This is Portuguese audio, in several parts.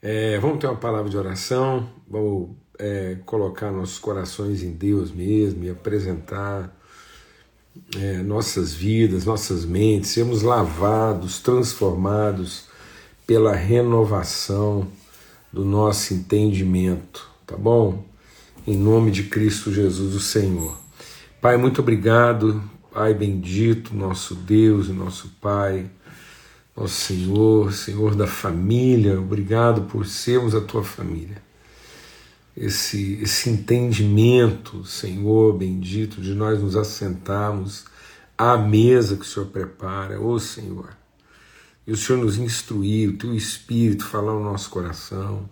É, vamos ter uma palavra de oração, vamos é, colocar nossos corações em Deus mesmo e apresentar é, nossas vidas, nossas mentes, sermos lavados, transformados pela renovação do nosso entendimento, tá bom? Em nome de Cristo Jesus, o Senhor. Pai, muito obrigado, Pai bendito, nosso Deus e nosso Pai, nosso Senhor, Senhor da família, obrigado por sermos a tua família. Esse, esse entendimento, Senhor bendito, de nós nos assentarmos à mesa que o Senhor prepara, ô Senhor, e o Senhor nos instruir, o teu Espírito falar no nosso coração,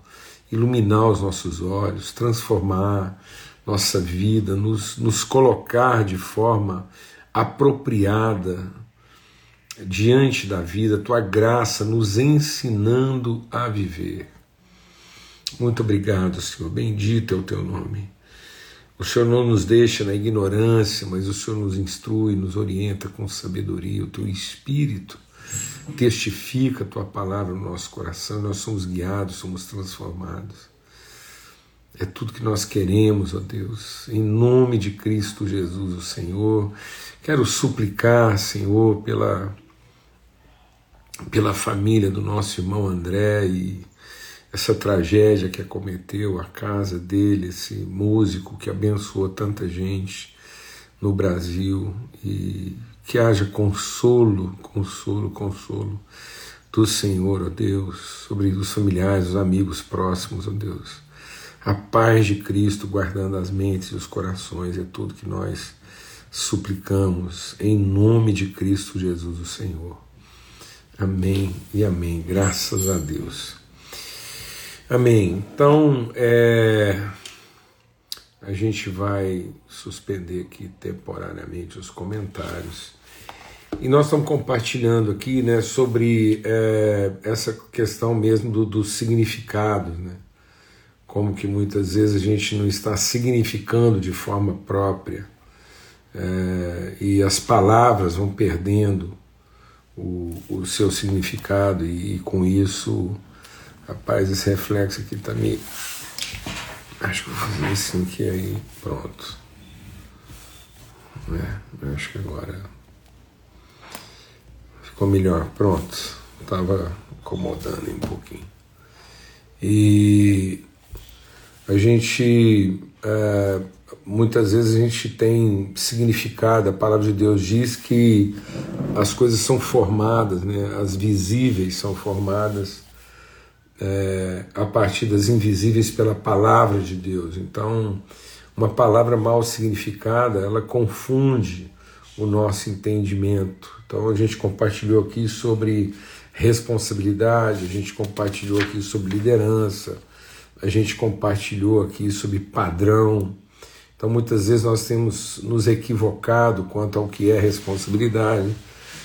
iluminar os nossos olhos, transformar nossa vida, nos, nos colocar de forma apropriada diante da vida, tua graça nos ensinando a viver. Muito obrigado, Senhor. Bendito é o teu nome. O Senhor não nos deixa na ignorância, mas o Senhor nos instrui, nos orienta com sabedoria. O teu Espírito testifica a tua palavra no nosso coração. Nós somos guiados, somos transformados. É tudo que nós queremos, ó Deus, em nome de Cristo Jesus, o Senhor. Quero suplicar, Senhor, pela, pela família do nosso irmão André e essa tragédia que acometeu a casa dele, esse músico que abençoou tanta gente no Brasil e que haja consolo, consolo, consolo do Senhor, ó Deus, sobre os familiares, os amigos próximos, ó Deus a paz de Cristo guardando as mentes e os corações é tudo que nós suplicamos em nome de Cristo Jesus, o Senhor. Amém e amém. Graças a Deus. Amém. Então, é, a gente vai suspender aqui temporariamente os comentários. E nós estamos compartilhando aqui né, sobre é, essa questão mesmo do, do significado, né? como que muitas vezes a gente não está significando de forma própria é, e as palavras vão perdendo o, o seu significado e, e, com isso, rapaz, esse reflexo aqui tá me. Acho que vou fazer assim que aí pronto. É, acho que agora ficou melhor. Pronto. Estava incomodando um pouquinho. E a gente é, muitas vezes a gente tem significado, a palavra de Deus diz que as coisas são formadas, né? as visíveis são formadas é, a partir das invisíveis pela palavra de Deus. Então, uma palavra mal significada, ela confunde o nosso entendimento. Então, a gente compartilhou aqui sobre responsabilidade, a gente compartilhou aqui sobre liderança, a gente compartilhou aqui sobre padrão. Então, muitas vezes nós temos nos equivocado quanto ao que é responsabilidade,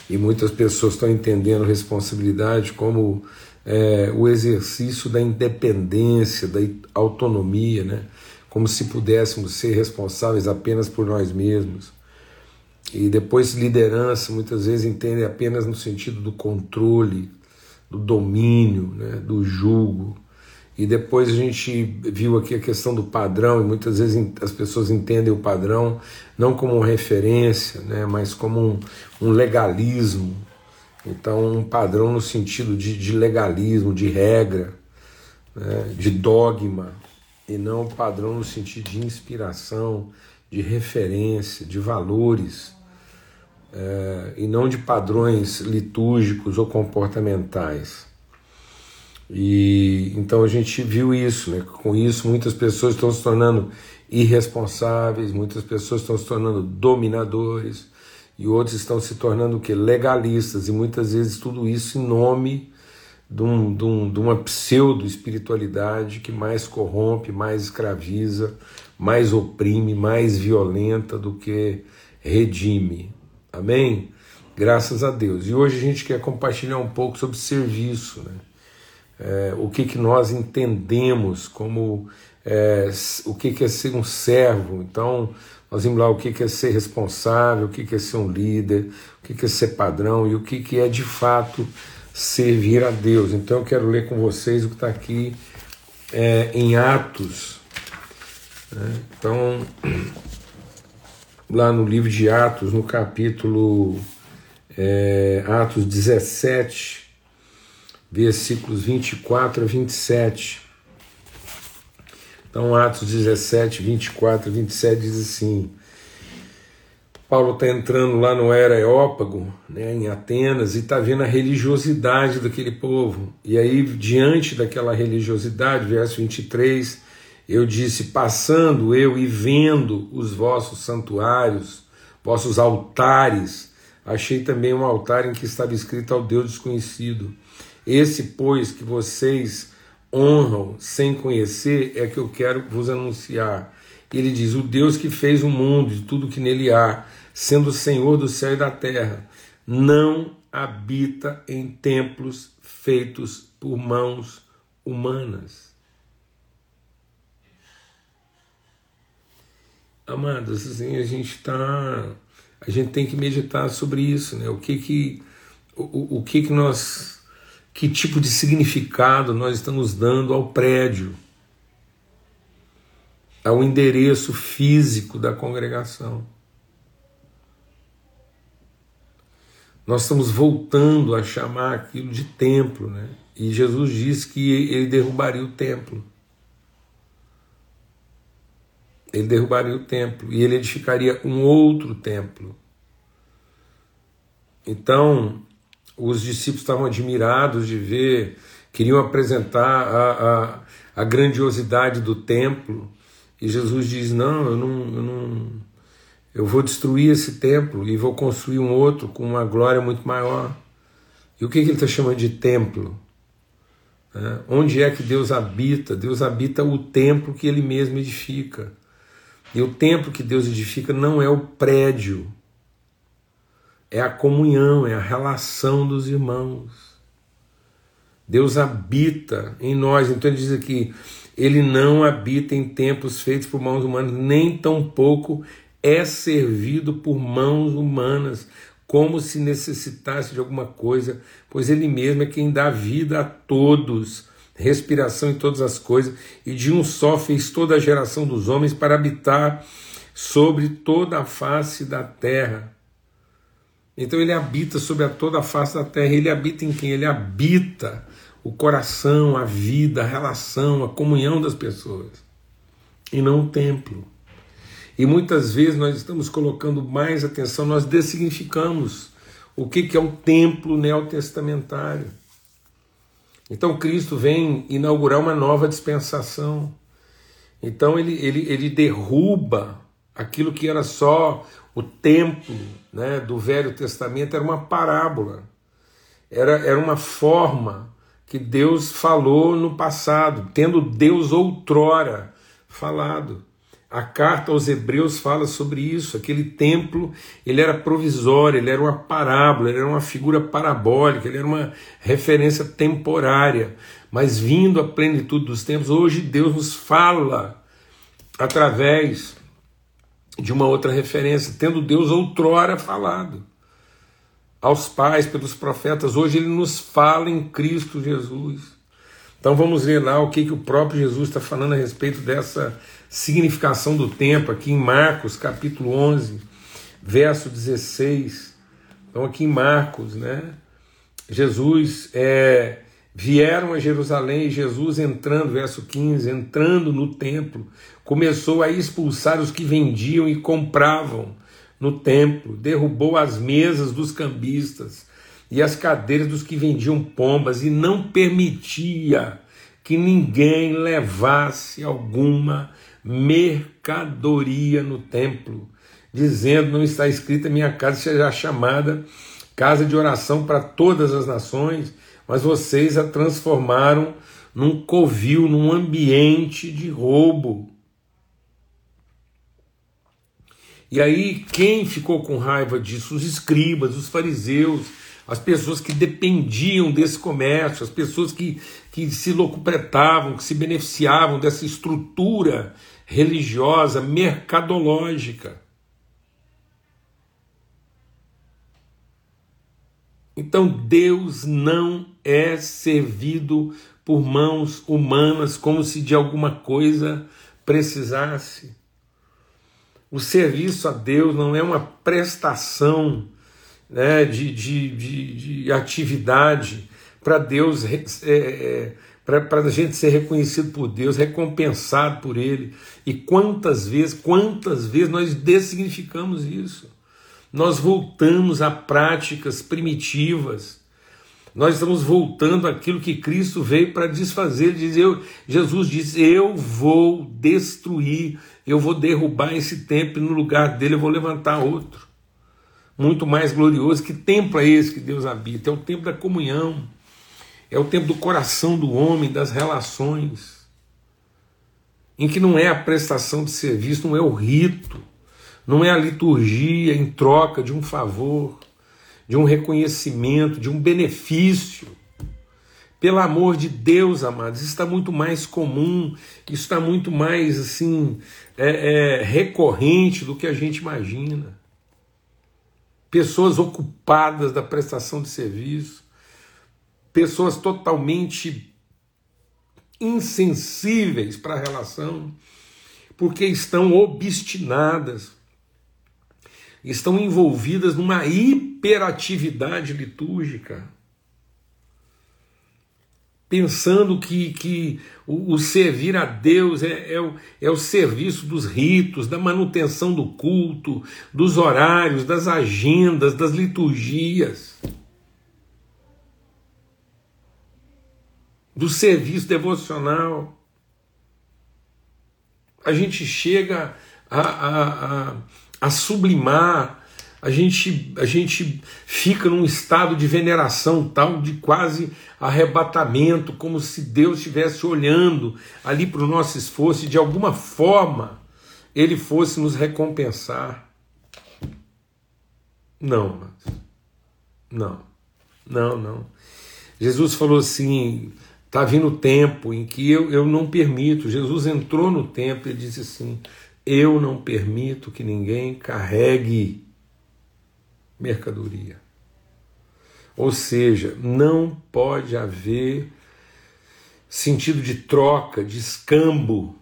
e muitas pessoas estão entendendo responsabilidade como é, o exercício da independência, da autonomia, né? como se pudéssemos ser responsáveis apenas por nós mesmos. E depois, liderança, muitas vezes entendem apenas no sentido do controle, do domínio, né? do julgo. E depois a gente viu aqui a questão do padrão, e muitas vezes as pessoas entendem o padrão não como referência, né, mas como um, um legalismo. Então, um padrão no sentido de, de legalismo, de regra, né, de dogma, e não padrão no sentido de inspiração, de referência, de valores, é, e não de padrões litúrgicos ou comportamentais. E então a gente viu isso, né? Com isso muitas pessoas estão se tornando irresponsáveis, muitas pessoas estão se tornando dominadores e outros estão se tornando o que legalistas e muitas vezes tudo isso em nome de, um, de, um, de uma pseudo espiritualidade que mais corrompe, mais escraviza, mais oprime, mais violenta do que redime. Amém? Graças a Deus. E hoje a gente quer compartilhar um pouco sobre serviço, né? É, o que, que nós entendemos como é, o que, que é ser um servo. Então, nós vimos lá o que, que é ser responsável, o que, que é ser um líder, o que, que é ser padrão e o que, que é de fato servir a Deus. Então eu quero ler com vocês o que está aqui é, em Atos. Né? Então, lá no livro de Atos, no capítulo é, Atos 17, versículos 24 a 27. Então, Atos 17, 24 a 27 diz assim: Paulo está entrando lá no Areópago, né, em Atenas, e está vendo a religiosidade daquele povo. E aí, diante daquela religiosidade, verso 23, eu disse: Passando eu e vendo os vossos santuários, vossos altares, achei também um altar em que estava escrito ao Deus desconhecido. Esse, pois, que vocês honram sem conhecer, é que eu quero vos anunciar. Ele diz: O Deus que fez o mundo e tudo que nele há, sendo o Senhor do céu e da terra, não habita em templos feitos por mãos humanas. Amados, assim, a gente está. A gente tem que meditar sobre isso, né? O que que. O, o que que nós. Que tipo de significado nós estamos dando ao prédio, ao endereço físico da congregação. Nós estamos voltando a chamar aquilo de templo, né? E Jesus disse que ele derrubaria o templo. Ele derrubaria o templo e ele edificaria um outro templo. Então, os discípulos estavam admirados de ver, queriam apresentar a, a, a grandiosidade do templo. E Jesus diz: Não, eu não, eu não, eu vou destruir esse templo e vou construir um outro com uma glória muito maior. E o que, que ele está chamando de templo? É, onde é que Deus habita? Deus habita o templo que ele mesmo edifica. E o templo que Deus edifica não é o prédio, é a comunhão, é a relação dos irmãos. Deus habita em nós. Então ele diz aqui: ele não habita em templos feitos por mãos humanas, nem tampouco é servido por mãos humanas, como se necessitasse de alguma coisa, pois Ele mesmo é quem dá vida a todos, respiração em todas as coisas, e de um só fez toda a geração dos homens para habitar sobre toda a face da terra. Então ele habita sobre toda a face da terra. Ele habita em quem? Ele habita o coração, a vida, a relação, a comunhão das pessoas. E não o templo. E muitas vezes nós estamos colocando mais atenção, nós dessignificamos o que, que é o templo neotestamentário. Então Cristo vem inaugurar uma nova dispensação. Então ele, ele, ele derruba aquilo que era só o templo né, do Velho Testamento, era uma parábola, era, era uma forma que Deus falou no passado, tendo Deus outrora falado. A carta aos Hebreus fala sobre isso. Aquele templo, ele era provisório, ele era uma parábola, ele era uma figura parabólica, ele era uma referência temporária. Mas vindo à plenitude dos tempos, hoje Deus nos fala através de uma outra referência, tendo Deus outrora falado aos pais pelos profetas, hoje ele nos fala em Cristo Jesus. Então vamos ver lá o que, que o próprio Jesus está falando a respeito dessa significação do tempo, aqui em Marcos, capítulo 11, verso 16. Então, aqui em Marcos, né? Jesus é, vieram a Jerusalém Jesus entrando, verso 15, entrando no templo, começou a expulsar os que vendiam e compravam no templo, derrubou as mesas dos cambistas e as cadeiras dos que vendiam pombas e não permitia que ninguém levasse alguma mercadoria no templo, dizendo: Não está escrita minha casa seja chamada casa de oração para todas as nações, mas vocês a transformaram num covil, num ambiente de roubo. E aí, quem ficou com raiva disso? Os escribas, os fariseus, as pessoas que dependiam desse comércio, as pessoas que, que se locupretavam, que se beneficiavam dessa estrutura religiosa, mercadológica. Então Deus não é servido por mãos humanas como se de alguma coisa precisasse. O serviço a Deus não é uma prestação né, de, de, de, de atividade para Deus, é, é, para a gente ser reconhecido por Deus, recompensado por Ele. E quantas vezes, quantas vezes nós dessignificamos isso? Nós voltamos a práticas primitivas. Nós estamos voltando àquilo que Cristo veio para desfazer. Diz, eu, Jesus diz: Eu vou destruir, eu vou derrubar esse templo e no lugar dele eu vou levantar outro. Muito mais glorioso. Que templo é esse que Deus habita? É o templo da comunhão, é o templo do coração do homem, das relações, em que não é a prestação de serviço, não é o rito não é a liturgia em troca de um favor, de um reconhecimento, de um benefício. Pelo amor de Deus, amados, isso está muito mais comum, isso está muito mais assim é, é, recorrente do que a gente imagina. Pessoas ocupadas da prestação de serviço, pessoas totalmente insensíveis para a relação, porque estão obstinadas estão envolvidas numa hiperatividade litúrgica, pensando que, que o, o servir a Deus é, é, o, é o serviço dos ritos, da manutenção do culto, dos horários, das agendas, das liturgias. do serviço devocional. A gente chega a, a, a, a sublimar, a gente, a gente fica num estado de veneração tal, de quase arrebatamento, como se Deus estivesse olhando ali para o nosso esforço e de alguma forma ele fosse nos recompensar. Não, não, não, não. Jesus falou assim: está vindo o tempo em que eu, eu não permito. Jesus entrou no templo e disse assim: eu não permito que ninguém carregue mercadoria. Ou seja, não pode haver sentido de troca, de escambo.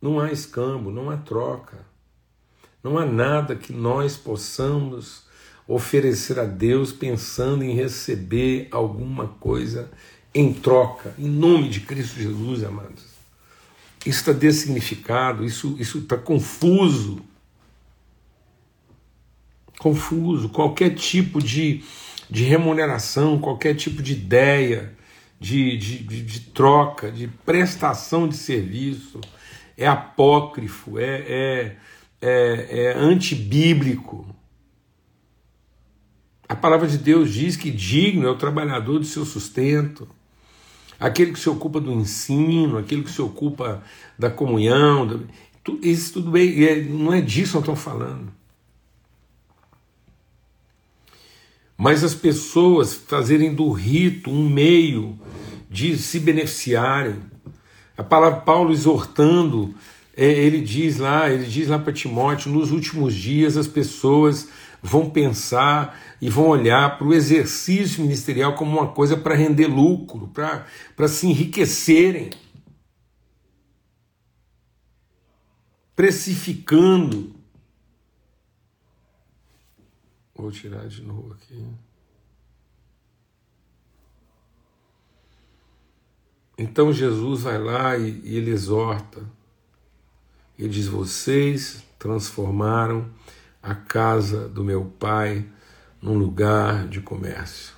Não há escambo, não há troca. Não há nada que nós possamos oferecer a Deus pensando em receber alguma coisa em troca, em nome de Cristo Jesus, amados. Isso está dessignificado, isso está confuso. Confuso. Qualquer tipo de, de remuneração, qualquer tipo de ideia, de, de, de, de troca, de prestação de serviço, é apócrifo, é, é, é, é antibíblico. A palavra de Deus diz que digno é o trabalhador do seu sustento aquele que se ocupa do ensino, aquele que se ocupa da comunhão, isso tudo bem, é, não é disso que eu estou falando. Mas as pessoas fazerem do rito um meio de se beneficiarem. A palavra Paulo exortando, é, ele diz lá, ele diz lá para Timóteo, nos últimos dias as pessoas vão pensar e vão olhar para o exercício ministerial como uma coisa para render lucro, para se enriquecerem, precificando. Vou tirar de novo aqui. Então Jesus vai lá e, e ele exorta. Ele diz: Vocês transformaram a casa do meu pai num lugar de comércio.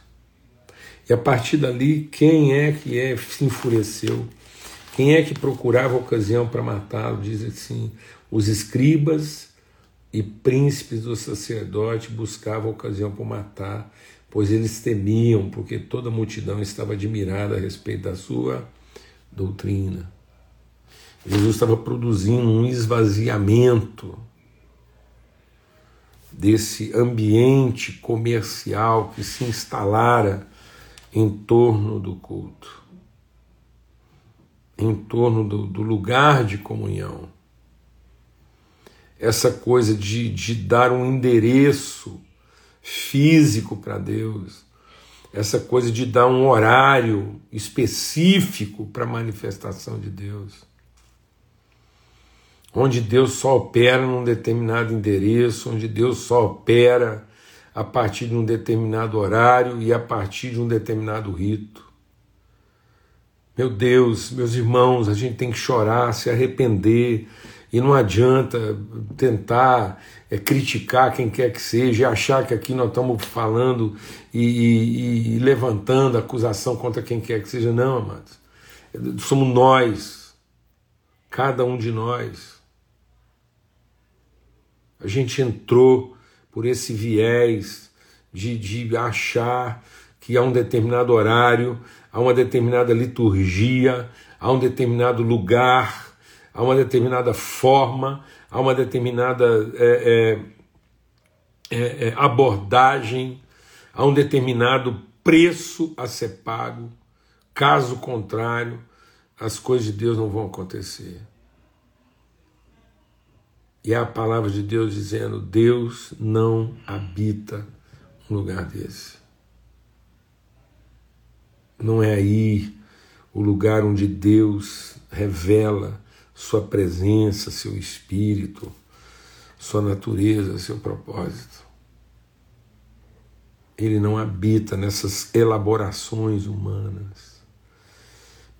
E a partir dali, quem é que é, se enfureceu? Quem é que procurava ocasião para matá-lo? Diz assim: os escribas e príncipes do sacerdote buscavam ocasião para matar, pois eles temiam, porque toda a multidão estava admirada a respeito da sua doutrina. Jesus estava produzindo um esvaziamento desse ambiente comercial que se instalara em torno do culto, em torno do, do lugar de comunhão. Essa coisa de, de dar um endereço físico para Deus, essa coisa de dar um horário específico para a manifestação de Deus. Onde Deus só opera num determinado endereço, onde Deus só opera a partir de um determinado horário e a partir de um determinado rito. Meu Deus, meus irmãos, a gente tem que chorar, se arrepender, e não adianta tentar é, criticar quem quer que seja, achar que aqui nós estamos falando e, e, e levantando acusação contra quem quer que seja. Não, amados. Somos nós, cada um de nós. A gente entrou por esse viés de, de achar que há um determinado horário, há uma determinada liturgia, há um determinado lugar há uma determinada forma, há uma determinada é, é, é, é, abordagem, há um determinado preço a ser pago. Caso contrário, as coisas de Deus não vão acontecer. E é a palavra de Deus dizendo: Deus não habita um lugar desse. Não é aí o lugar onde Deus revela sua presença, seu espírito, sua natureza, seu propósito. Ele não habita nessas elaborações humanas.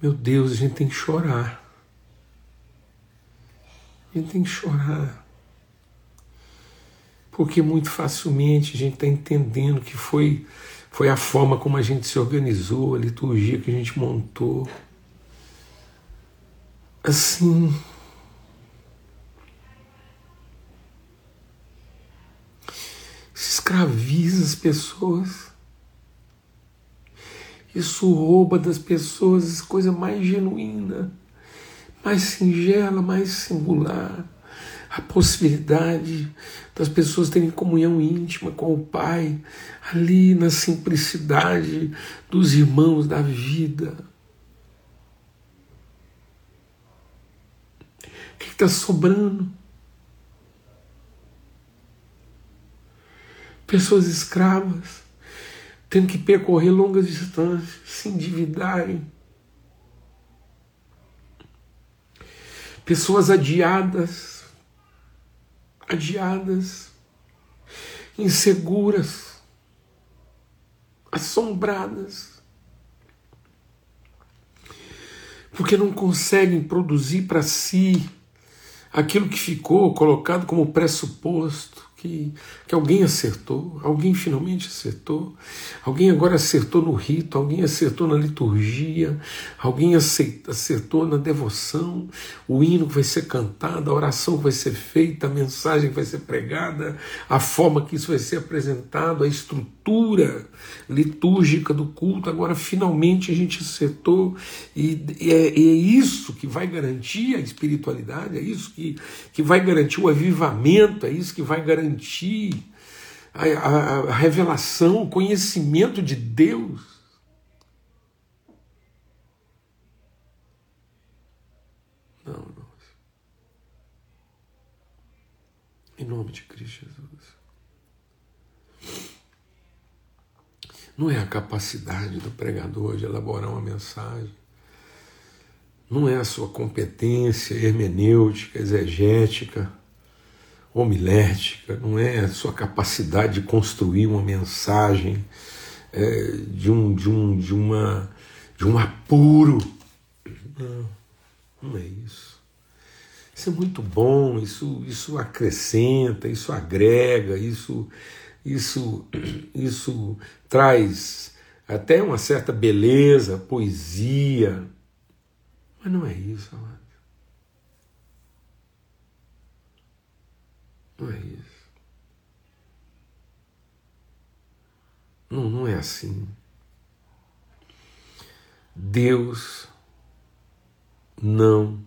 Meu Deus, a gente tem que chorar. A gente tem que chorar. Porque muito facilmente a gente está entendendo que foi, foi a forma como a gente se organizou, a liturgia que a gente montou assim. Se escraviza as pessoas. Isso rouba das pessoas a coisa mais genuína, mais singela, mais singular. A possibilidade das pessoas terem comunhão íntima com o Pai, ali na simplicidade dos irmãos da vida que está sobrando? Pessoas escravas, tendo que percorrer longas distâncias, se endividarem. Pessoas adiadas, adiadas, inseguras, assombradas, porque não conseguem produzir para si aquilo que ficou colocado como pressuposto, que, que alguém acertou, alguém finalmente acertou, alguém agora acertou no rito, alguém acertou na liturgia, alguém acertou na devoção, o hino que vai ser cantado, a oração que vai ser feita, a mensagem que vai ser pregada, a forma que isso vai ser apresentado, a estrutura litúrgica do culto. Agora, finalmente, a gente acertou, e, e, é, é isso que vai garantir a espiritualidade, é isso que, que vai garantir o avivamento, é isso que vai garantir garantir a, a, a revelação, o conhecimento de Deus. Não, irmãos. Em nome de Cristo Jesus. Não é a capacidade do pregador de elaborar uma mensagem. Não é a sua competência hermenêutica, exegética homilética, não é a sua capacidade de construir uma mensagem é, de, um, de, um, de, uma, de um apuro. Não, não é isso. Isso é muito bom, isso, isso acrescenta, isso agrega, isso, isso, isso traz até uma certa beleza, poesia. Mas não é isso, amado. Não é isso. Não, não é assim. Deus não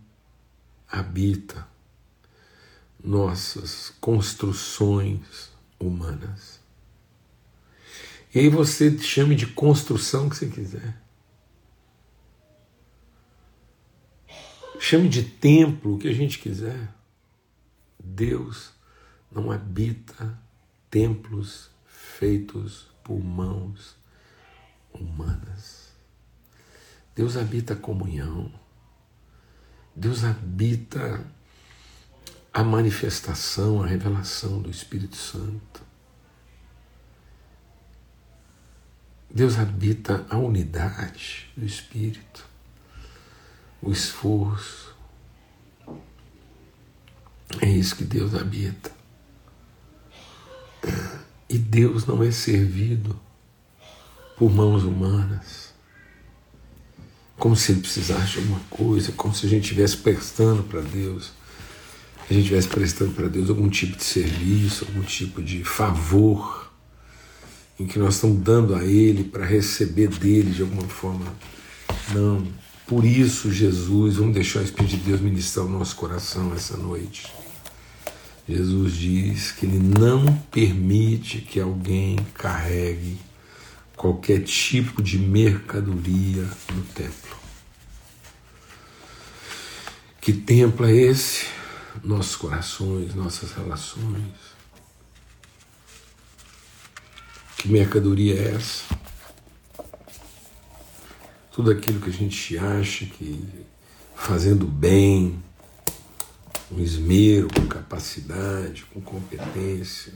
habita nossas construções humanas. E aí você chame de construção que você quiser. Chame de templo o que a gente quiser. Deus não habita templos feitos por mãos humanas. Deus habita a comunhão. Deus habita a manifestação, a revelação do Espírito Santo. Deus habita a unidade do Espírito, o esforço. É isso que Deus habita. E Deus não é servido por mãos humanas, como se ele precisasse de alguma coisa, como se a gente estivesse prestando para Deus, a gente estivesse prestando para Deus algum tipo de serviço, algum tipo de favor, em que nós estamos dando a Ele para receber dele de alguma forma. Não. Por isso, Jesus, vamos deixar o Espírito de Deus ministrar o nosso coração essa noite. Jesus diz que Ele não permite que alguém carregue qualquer tipo de mercadoria no templo. Que templo é esse? Nossos corações, nossas relações. Que mercadoria é essa? Tudo aquilo que a gente acha que fazendo bem, com esmero, com capacidade, com competência,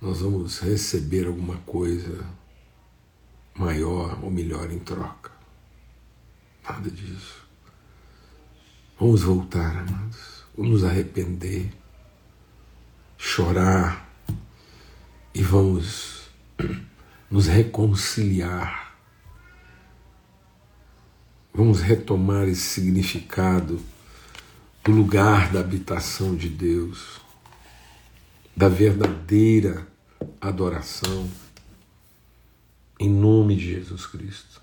nós vamos receber alguma coisa maior ou melhor em troca. Nada disso. Vamos voltar, amados. Vamos nos arrepender, chorar e vamos nos reconciliar. Vamos retomar esse significado do lugar da habitação de Deus, da verdadeira adoração em nome de Jesus Cristo,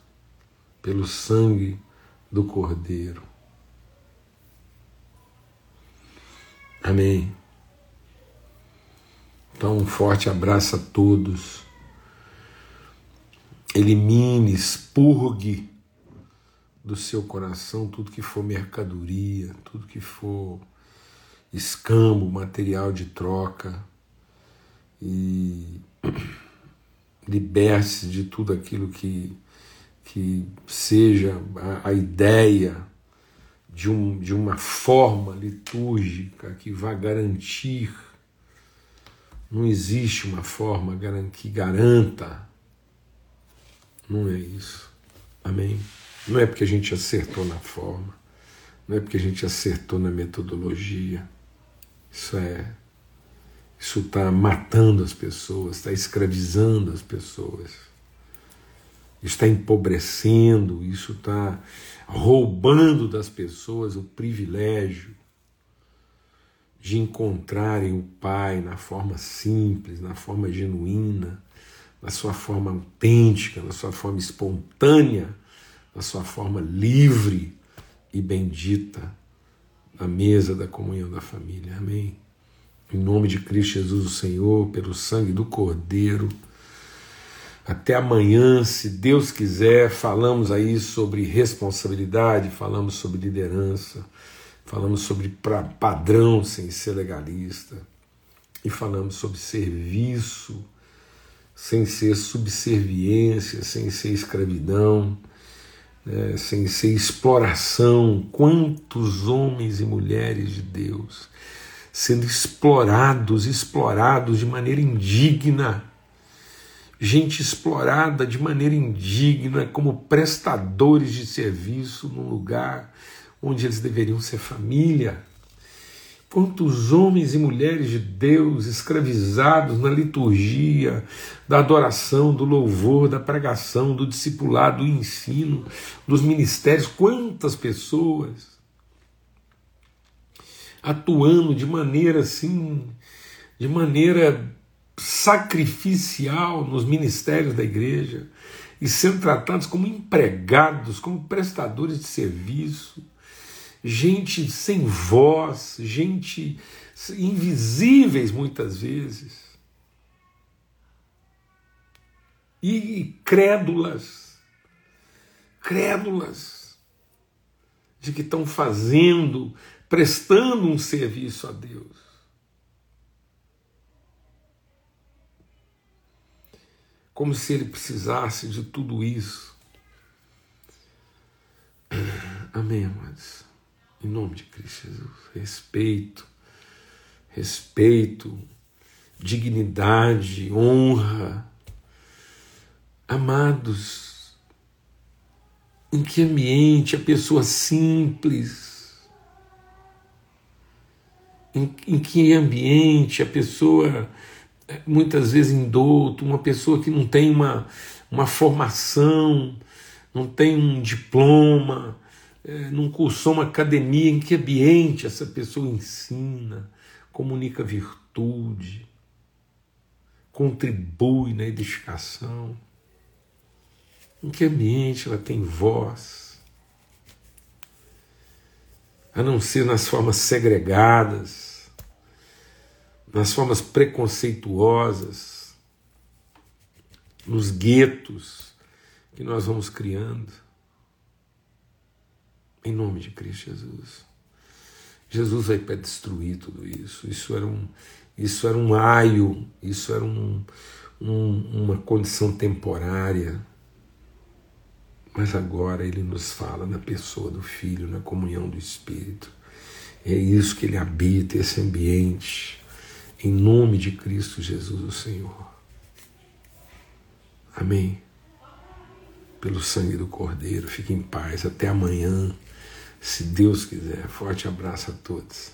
pelo sangue do Cordeiro. Amém. Então, um forte abraço a todos. Elimine, expurgue do seu coração tudo que for mercadoria, tudo que for escambo, material de troca. E liberte-se de tudo aquilo que, que seja a, a ideia de, um, de uma forma litúrgica que vá garantir. Não existe uma forma que garanta. Não é isso. Amém? Não é porque a gente acertou na forma, não é porque a gente acertou na metodologia. Isso é isso está matando as pessoas, está escravizando as pessoas, está empobrecendo, isso está roubando das pessoas o privilégio de encontrarem o Pai na forma simples, na forma genuína, na sua forma autêntica, na sua forma espontânea, na sua forma livre e bendita, na mesa da comunhão da família. Amém. Em nome de Cristo Jesus, o Senhor, pelo sangue do Cordeiro. Até amanhã, se Deus quiser, falamos aí sobre responsabilidade, falamos sobre liderança, falamos sobre padrão sem ser legalista e falamos sobre serviço sem ser subserviência, sem ser escravidão, né, sem ser exploração. Quantos homens e mulheres de Deus sendo explorados, explorados de maneira indigna. Gente explorada de maneira indigna como prestadores de serviço num lugar onde eles deveriam ser família. Quantos homens e mulheres de Deus escravizados na liturgia, da adoração, do louvor, da pregação, do discipulado, do ensino, dos ministérios, quantas pessoas atuando de maneira assim, de maneira sacrificial nos ministérios da igreja e sendo tratados como empregados, como prestadores de serviço, gente sem voz, gente invisíveis muitas vezes. E crédulas, crédulas de que estão fazendo prestando um serviço a Deus. como se ele precisasse de tudo isso. Amém, amados. Em nome de Cristo Jesus. Respeito, respeito, dignidade, honra. Amados, em que ambiente a pessoa simples, em, em que ambiente a pessoa muitas vezes indouto, uma pessoa que não tem uma, uma formação, não tem um diploma, é, não cursou uma academia, em que ambiente essa pessoa ensina, comunica virtude, contribui na edificação, em que ambiente ela tem voz, a não ser nas formas segregadas, nas formas preconceituosas, nos guetos que nós vamos criando. Em nome de Cristo Jesus. Jesus vai para destruir tudo isso. Isso era um, isso era um aio, isso era um, um, uma condição temporária. Mas agora ele nos fala na pessoa do Filho, na comunhão do Espírito. É isso que ele habita, esse ambiente. Em nome de Cristo Jesus, o Senhor. Amém. Pelo sangue do Cordeiro, fique em paz. Até amanhã se Deus quiser. Forte abraço a todos.